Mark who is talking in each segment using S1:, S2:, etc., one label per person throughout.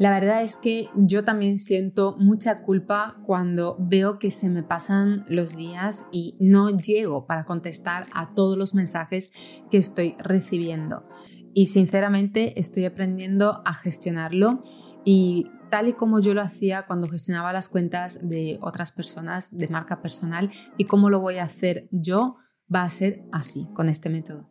S1: La verdad es que yo también siento mucha culpa cuando veo que se me pasan los días y no llego para contestar a todos los mensajes que estoy recibiendo. Y sinceramente estoy aprendiendo a gestionarlo y tal y como yo lo hacía cuando gestionaba las cuentas de otras personas de marca personal y cómo lo voy a hacer yo, va a ser así, con este método.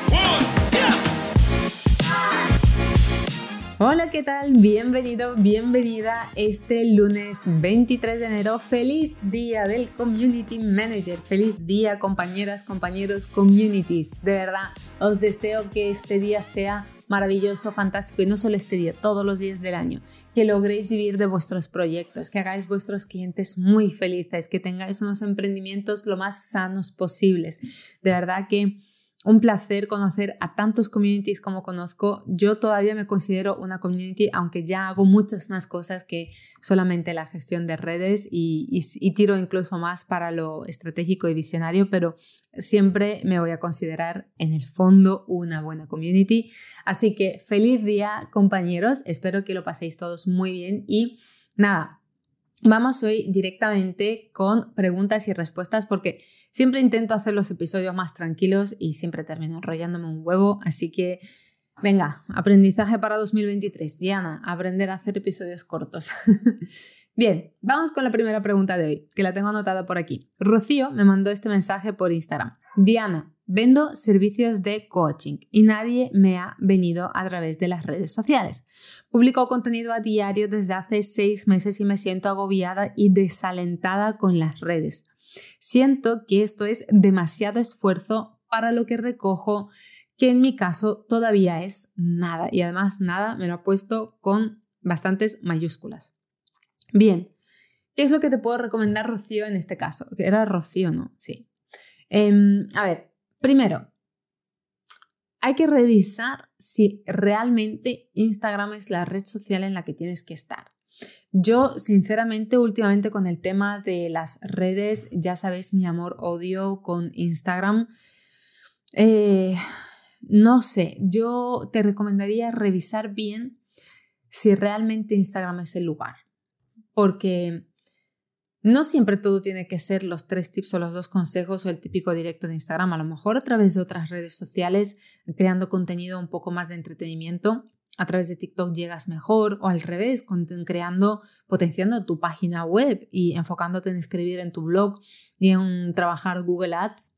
S1: Hola, ¿qué tal? Bienvenido, bienvenida este lunes 23 de enero. Feliz día del Community Manager. Feliz día, compañeras, compañeros, communities. De verdad, os deseo que este día sea maravilloso, fantástico y no solo este día, todos los días del año. Que logréis vivir de vuestros proyectos, que hagáis vuestros clientes muy felices, que tengáis unos emprendimientos lo más sanos posibles. De verdad que un placer conocer a tantos communities como conozco. Yo todavía me considero una community, aunque ya hago muchas más cosas que solamente la gestión de redes y, tiro incluso más para lo estratégico y visionario, pero siempre me voy a considerar en el fondo una buena community. Así que feliz día compañeros, espero que lo paséis todos muy bien y nada, Vamos hoy directamente con preguntas y respuestas porque siempre intento hacer los episodios más tranquilos y siempre termino enrollándome un huevo, así que venga, aprendizaje para 2023. Diana, aprender a hacer episodios cortos. Bien, vamos con la primera pregunta de hoy, que la tengo anotada por aquí. Rocío me mandó este mensaje por Instagram. Diana, Vendo servicios de coaching y nadie me ha venido a través de las redes sociales. Publico contenido a diario desde hace seis meses y me siento agobiada y desalentada con las redes. Siento que esto es demasiado esfuerzo para lo que recojo, que en mi caso todavía es nada. Y además nada me lo ha puesto con bastantes mayúsculas. Bien, ¿qué es lo que te puedo recomendar, Rocío, en este caso? Era Rocío, ¿no? Sí. Em, a ver, Primero, hay que revisar si realmente Instagram es la red social en la que tienes que estar. Yo, sinceramente, últimamente con el tema de las redes, ya sabéis mi amor-odio con Instagram. Eh, no sé, yo te recomendaría revisar bien si realmente Instagram es el lugar. Porque no siempre todo tiene que ser los tres tips o los dos consejos o el típico directo de Instagram. A lo mejor a través de otras redes sociales, creando contenido un poco más de entretenimiento. A través de TikTok llegas mejor o al revés, creando, potenciando tu página web y enfocándote en escribir en tu blog y en trabajar Google Ads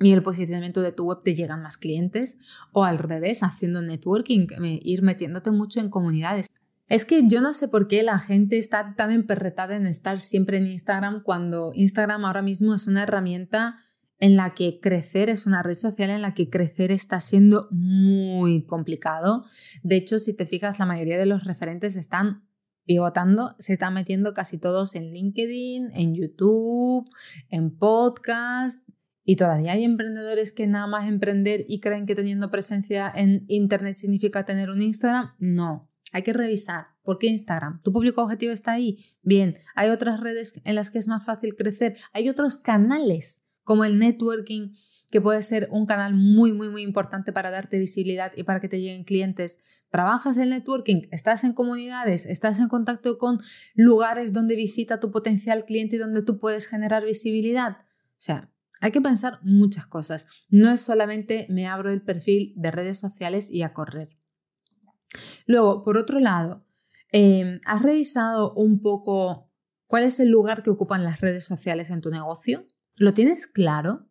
S1: y el posicionamiento de tu web te llegan más clientes o al revés, haciendo networking, ir metiéndote mucho en comunidades. Es que yo no sé por qué la gente está tan emperretada en estar siempre en Instagram cuando Instagram ahora mismo es una herramienta en la que crecer es una red social en la que crecer está siendo muy complicado. De hecho, si te fijas, la mayoría de los referentes están pivotando, se están metiendo casi todos en LinkedIn, en YouTube, en podcast. Y todavía hay emprendedores que nada más emprender y creen que teniendo presencia en Internet significa tener un Instagram. No, hay que revisar. ¿Por qué Instagram? ¿Tu público objetivo está ahí? Bien, hay otras redes en las que es más fácil crecer. Hay otros canales como el networking, que puede ser un canal muy, muy, muy importante para darte visibilidad y para que te lleguen clientes. ¿Trabajas en networking? ¿Estás en comunidades? ¿Estás en contacto con lugares donde visita tu potencial cliente y donde tú puedes generar visibilidad? O sea, hay que pensar muchas cosas. No es solamente me abro el perfil de redes sociales y a correr. Luego, por otro lado, em, ¿has revisado un poco cuál es el lugar que ocupan las redes sociales en tu negocio? ¿Lo tienes claro?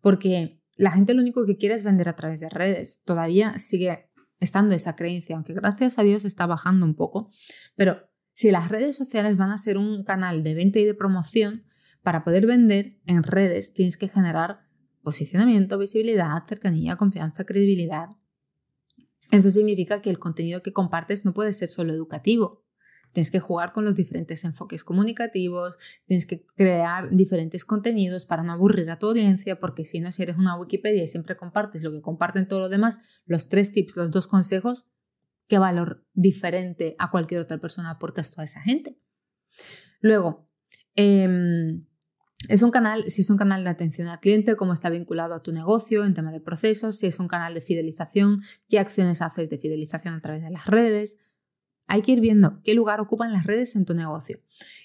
S1: Porque la gente lo único que quiere es vender a través de redes. Todavía sigue estando esa creencia, aunque gracias a Dios está bajando un poco. Pero si las redes sociales van a ser un canal de venta y de promoción, para poder vender en redes tienes que generar posicionamiento, visibilidad, cercanía, confianza, credibilidad. Eso significa que el contenido que compartes no puede ser solo educativo. Tienes que jugar con los diferentes enfoques comunicativos, tienes que crear diferentes contenidos para no aburrir a tu audiencia, porque si no, si eres una Wikipedia y siempre compartes lo que comparten todos los demás, los tres tips, los dos consejos, ¿qué valor diferente a cualquier otra persona aportas tú a esa gente? Luego, em, es un canal, si es un canal de atención al cliente, cómo está vinculado a tu negocio en tema de procesos, si es un canal de fidelización, qué acciones haces de fidelización a través de las redes, hay que ir viendo qué lugar ocupan las redes en tu negocio.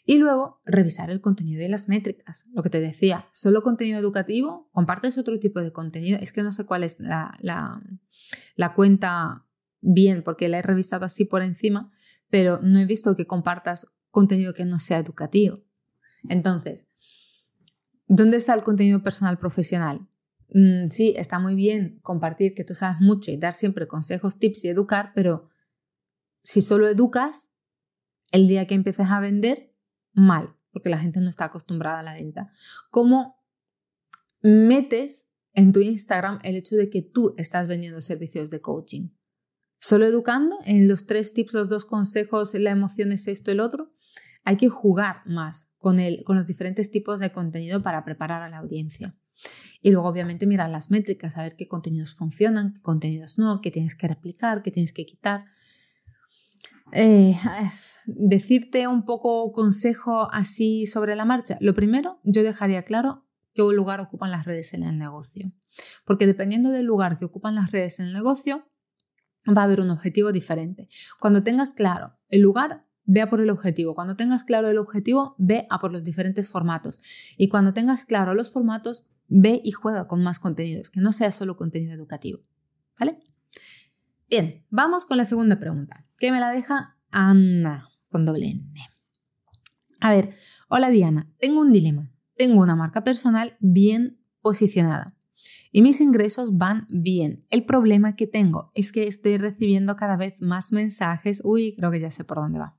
S1: Y luego revisar el contenido y las métricas. Lo que te decía, solo contenido educativo, compartes otro tipo de contenido. Es que no sé cuál es la, la, cuenta bien, porque la he revisado así por encima, pero no he visto que compartas contenido que no sea educativo. Entonces, ¿dónde está el contenido personal profesional? Mm, sí, está muy bien compartir que tú sabes mucho y dar siempre consejos, tips y educar, pero si solo educas, el día que empieces a vender, mal, porque la gente no está acostumbrada a la venta. ¿Cómo metes en tu Instagram el hecho de que tú estás vendiendo servicios de coaching? ¿Solo educando en los tres tips, los dos consejos, la emoción es esto, el otro? Hay que jugar más con, el, con los diferentes tipos de contenido para preparar a la audiencia. Y luego, obviamente, mirar las métricas, saber qué contenidos funcionan, qué contenidos no, qué tienes que replicar, qué tienes que quitar. Eh, decirte un poco consejo así sobre la marcha. Lo primero, yo dejaría claro qué lugar ocupan las redes en el negocio. Porque dependiendo del lugar que ocupan las redes en el negocio, va a haber un objetivo diferente. Cuando tengas claro el lugar, ve por el objetivo. Cuando tengas claro el objetivo, ve a por los diferentes formatos. Y cuando tengas claro los formatos, ve y juega con más contenidos, que no sea solo contenido educativo. ¿Vale? Bien, vamos con la segunda pregunta, que me la deja Ana con doble N. A ver, hola Diana, tengo un dilema. Tengo una marca personal bien posicionada y mis ingresos van bien. El problema que tengo es que estoy recibiendo cada vez más mensajes, uy, creo que ya sé por dónde va,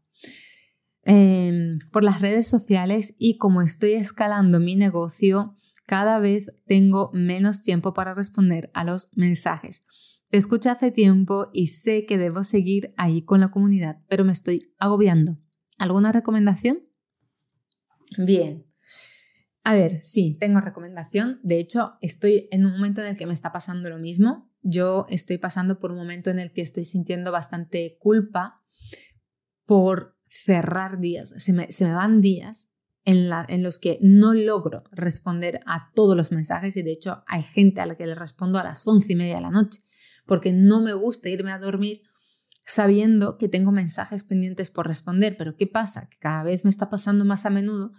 S1: em, por las redes sociales y como estoy escalando mi negocio, cada vez tengo menos tiempo para responder a los mensajes. Te escucho hace tiempo y sé que debo seguir ahí con la comunidad, pero me estoy agobiando. ¿Alguna recomendación? Bien. A ver, sí, tengo recomendación. De hecho, estoy en un momento en el que me está pasando lo mismo. Yo estoy pasando por un momento en el que estoy sintiendo bastante culpa por cerrar días. Se me, van días en, en, los que no logro responder a todos los mensajes y de hecho hay gente a la que le respondo a las once y media de la noche porque no me gusta irme a dormir sabiendo que tengo mensajes pendientes por responder. Pero ¿qué pasa? Que cada vez me está pasando más a menudo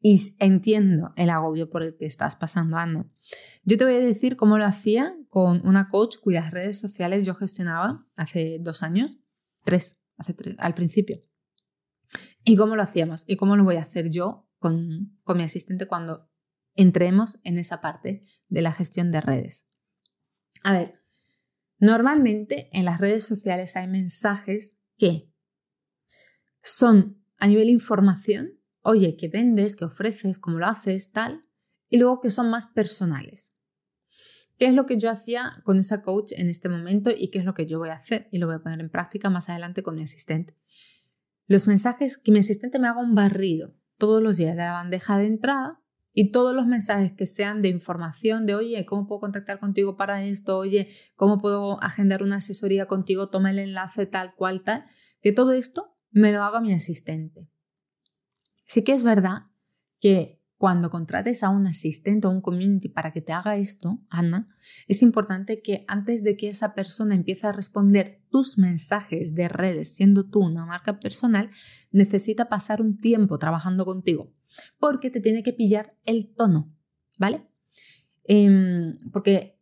S1: y entiendo el agobio por el que estás pasando, Ana. Yo te voy a decir cómo lo hacía con una coach cuyas redes sociales yo gestionaba hace dos años, tres, hace tres, al principio. Y cómo lo hacíamos y cómo lo voy a hacer yo con, con mi asistente cuando entremos en esa parte de la gestión de redes. A ver, Normalmente en las redes sociales hay mensajes que son a nivel información, oye, ¿qué vendes? ¿Qué ofreces? ¿Cómo lo haces? Tal. Y luego que son más personales. ¿Qué es lo que yo hacía con esa coach en este momento y qué es lo que yo voy a hacer? Y lo voy a poner en práctica más adelante con mi asistente. Los mensajes que mi asistente me haga un barrido todos los días de la bandeja de entrada y todos los mensajes que sean de información de, oye, ¿cómo puedo contactar contigo para esto? Oye, ¿cómo puedo agendar una asesoría contigo? Toma el enlace tal cual tal. Que todo esto me lo haga mi asistente. Sí que es verdad que cuando contrates a un asistente o un community para que te haga esto, Ana, es importante que antes de que esa persona empiece a responder tus mensajes de redes, siendo tú una marca personal, necesita pasar un tiempo trabajando contigo porque te tiene que pillar el tono, ¿vale? Em, porque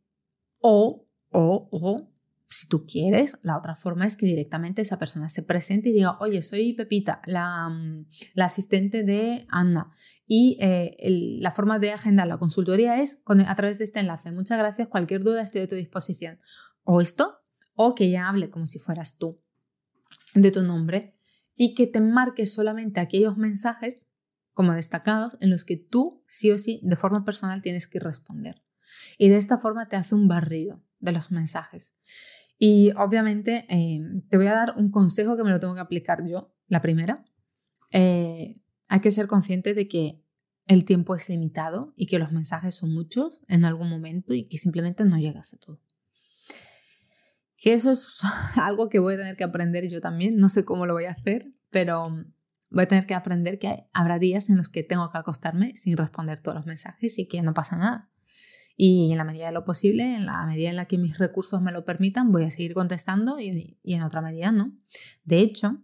S1: o, o, o, si tú quieres, la otra forma es que directamente esa persona se presente y diga, oye, soy Pepita, la, mm, asistente de Ana. Y eh, la forma de agendar la consultoría es a través de este enlace. Muchas gracias, cualquier duda estoy a tu disposición. O esto, o que ella hable como si fueras tú de tu nombre y que te marque solamente aquellos mensajes como destacados en los que tú sí o sí de forma personal tienes que responder. Y de esta forma te hace un barrido de los mensajes. Y obviamente eh, te voy a dar un consejo que me lo tengo que aplicar yo, la primera, eh, hay que ser consciente de que el tiempo es limitado y que los mensajes son muchos en algún momento y que simplemente no llegas a todo. Que eso es algo que voy a tener que aprender yo también, no sé cómo lo voy a hacer, pero voy a tener que aprender que habrá días en los que tengo que acostarme sin responder todos los mensajes y que no pasa nada. Y en la medida de lo posible, en la medida en la que mis recursos me lo permitan, voy a seguir contestando y, en otra medida no. De hecho,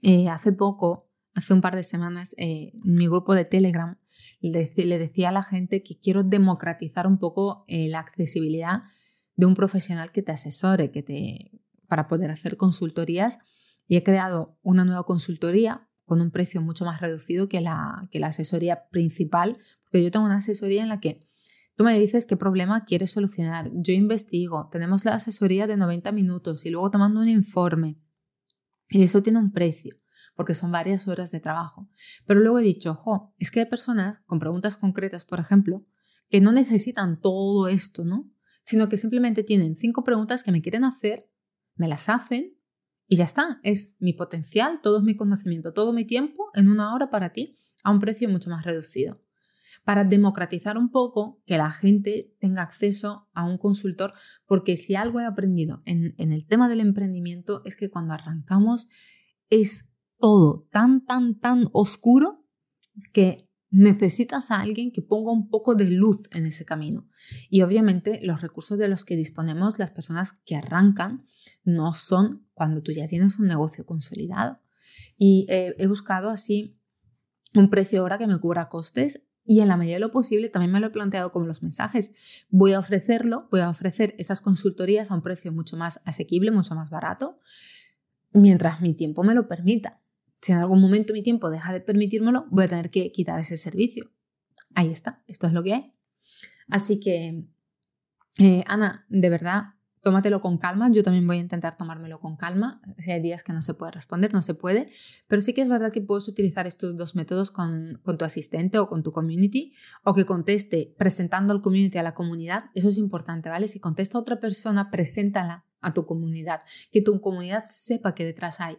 S1: eh, hace poco, hace un par de semanas, eh, en mi grupo de Telegram le, le, decía a la gente que quiero democratizar un poco eh, la accesibilidad de un profesional que te asesore, que te, para poder hacer consultorías. Y he creado una nueva consultoría con un precio mucho más reducido que la, que la asesoría principal, porque yo tengo una asesoría en la que Me dices qué problema quieres solucionar. Yo investigo. Tenemos la asesoría de 90 minutos y luego te mando un informe. Y eso tiene un precio, porque son varias horas de trabajo. Pero luego he dicho, ojo, es que hay personas con preguntas concretas, por ejemplo, que no necesitan todo esto, ¿no? Sino que simplemente tienen cinco preguntas que me quieren hacer, me las hacen y ya está. Es mi potencial, todo mi conocimiento, todo mi tiempo en una hora para ti a un precio mucho más reducido para democratizar un poco que la gente tenga acceso a un consultor, porque si algo he aprendido en, el tema del emprendimiento es que cuando arrancamos es todo tan, tan, tan oscuro que necesitas a alguien que ponga un poco de luz en ese camino. Y obviamente los recursos de los que disponemos las personas que arrancan no son cuando tú ya tienes un negocio consolidado. Y he buscado así un precio ahora que me cubra costes y en la medida de lo posible también me lo he planteado como los mensajes. Voy a ofrecerlo, voy a ofrecer esas consultorías a un precio mucho más asequible, mucho más barato, mientras mi tiempo me lo permita. Si en algún momento mi tiempo deja de permitírmelo, voy a tener que quitar ese servicio. Ahí está, esto es lo que hay. Así que, eh, Ana, de verdad, tómatelo con calma. Yo también voy a intentar tomármelo con calma. Si hay días que no se puede responder, no se puede. Pero sí que es verdad que puedes utilizar estos dos métodos con, tu asistente o con tu community o que conteste presentando al community a la comunidad. Eso es importante, ¿vale? Si contesta a otra persona, preséntala a tu comunidad. Que tu comunidad sepa que detrás hay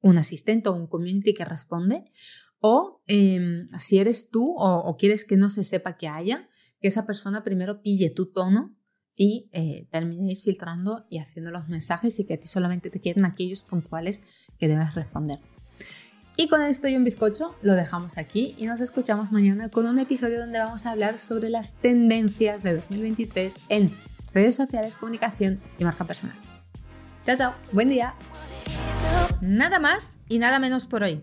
S1: un asistente o un community que responde. O em, si eres tú o, o quieres que no se sepa que haya, que esa persona primero pille tu tono y eh, terminéis filtrando y haciendo los mensajes y que a ti solamente te queden aquellos puntuales que debes responder. Y con esto y un bizcocho lo dejamos aquí y nos escuchamos mañana con un episodio donde vamos a hablar sobre las tendencias de 2023 en redes sociales, comunicación y marca personal. Chao, chao, buen día. Nada más y nada menos por hoy.